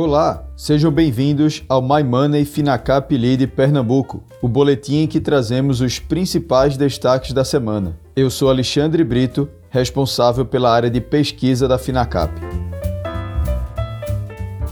Olá, sejam bem-vindos ao My Money Finacap Lead Pernambuco, o boletim em que trazemos os principais destaques da semana. Eu sou Alexandre Brito, responsável pela área de pesquisa da Finacap.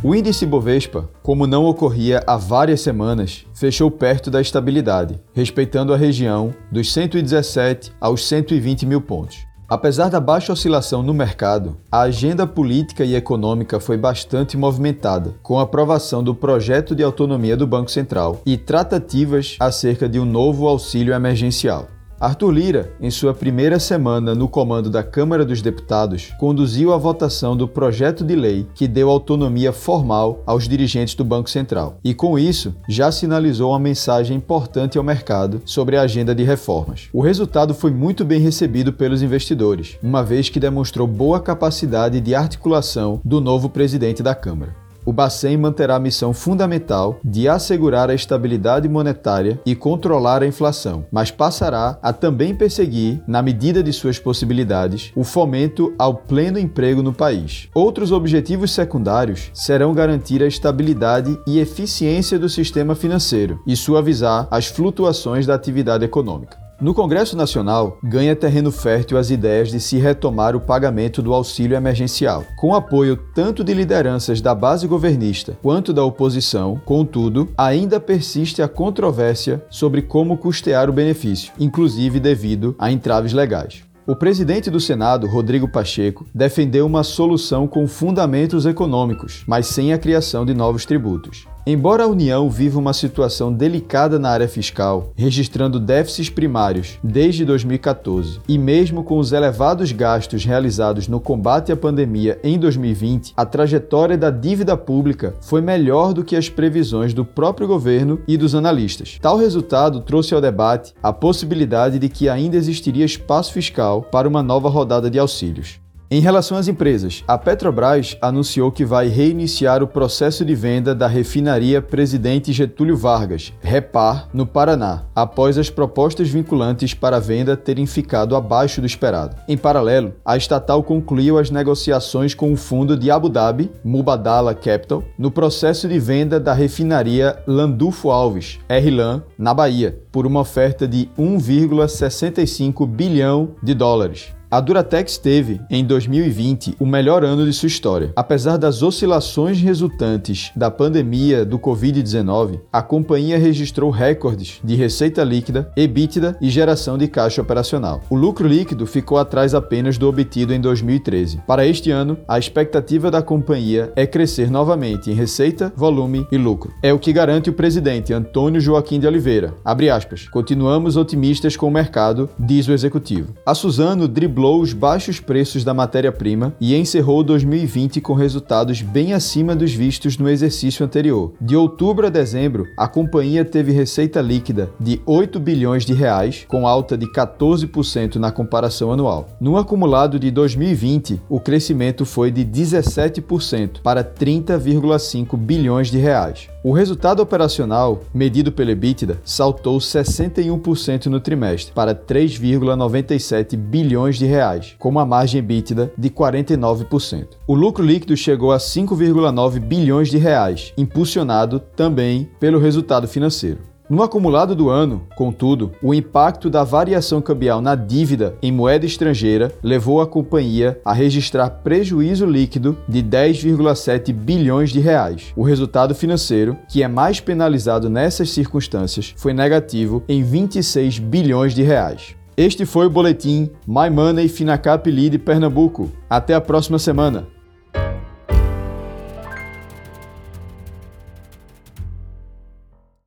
O índice Bovespa, como não ocorria há várias semanas, fechou perto da estabilidade, respeitando a região dos 117 aos 120 mil pontos. Apesar da baixa oscilação no mercado, a agenda política e econômica foi bastante movimentada, com a aprovação do projeto de autonomia do Banco Central e tratativas acerca de um novo auxílio emergencial. Arthur Lira, em sua primeira semana no comando da Câmara dos Deputados, conduziu a votação do projeto de lei que deu autonomia formal aos dirigentes do Banco Central. E com isso, já sinalizou uma mensagem importante ao mercado sobre a agenda de reformas. O resultado foi muito bem recebido pelos investidores, uma vez que demonstrou boa capacidade de articulação do novo presidente da Câmara o Bacen manterá a missão fundamental de assegurar a estabilidade monetária e controlar a inflação, mas passará a também perseguir, na medida de suas possibilidades, o fomento ao pleno emprego no país. Outros objetivos secundários serão garantir a estabilidade e eficiência do sistema financeiro e suavizar as flutuações da atividade econômica. No Congresso Nacional, ganha terreno fértil as ideias de se retomar o pagamento do auxílio emergencial, com apoio tanto de lideranças da base governista quanto da oposição. Contudo, ainda persiste a controvérsia sobre como custear o benefício, inclusive devido a entraves legais. O presidente do Senado, Rodrigo Pacheco, defendeu uma solução com fundamentos econômicos, mas sem a criação de novos tributos. Embora a União viva uma situação delicada na área fiscal, registrando déficits primários desde 2014, e mesmo com os elevados gastos realizados no combate à pandemia em 2020, a trajetória da dívida pública foi melhor do que as previsões do próprio governo e dos analistas. Tal resultado trouxe ao debate a possibilidade de que ainda existiria espaço fiscal para uma nova rodada de auxílios. Em relação às empresas, a Petrobras anunciou que vai reiniciar o processo de venda da refinaria Presidente Getúlio Vargas, Repar, no Paraná, após as propostas vinculantes para a venda terem ficado abaixo do esperado. Em paralelo, a estatal concluiu as negociações com o fundo de Abu Dhabi, Mubadala Capital, no processo de venda da refinaria Landulfo Alves, RLAN, na Bahia, por uma oferta de 1,65 bilhão de dólares. A Duratex teve, em 2020, o melhor ano de sua história. Apesar das oscilações resultantes da pandemia do Covid-19, a companhia registrou recordes de receita líquida, EBITDA e geração de caixa operacional. O lucro líquido ficou atrás apenas do obtido em 2013. Para este ano, a expectativa da companhia é crescer novamente em receita, volume e lucro. É o que garante o presidente Antônio Joaquim de Oliveira. Abre aspas. Continuamos otimistas com o mercado, diz o executivo. A Suzano driblou os baixos preços da matéria-prima e encerrou 2020 com resultados bem acima dos vistos no exercício anterior. De outubro a dezembro, a companhia teve receita líquida de 8 bilhões de reais, com alta de 14% na comparação anual. No acumulado de 2020, o crescimento foi de 17% para 30,5 bilhões de reais. O resultado operacional, medido pela EBITDA, saltou 61% no trimestre para 3,97 bilhões de reais, com uma margem EBITDA de 49%. O lucro líquido chegou a 5,9 bilhões de reais, impulsionado também pelo resultado financeiro. No acumulado do ano, contudo, o impacto da variação cambial na dívida em moeda estrangeira levou a companhia a registrar prejuízo líquido de 10,7 bilhões de reais. O resultado financeiro, que é mais penalizado nessas circunstâncias, foi negativo em 26 bilhões de reais. Este foi o boletim My Money Finacap Lead Pernambuco. Até a próxima semana.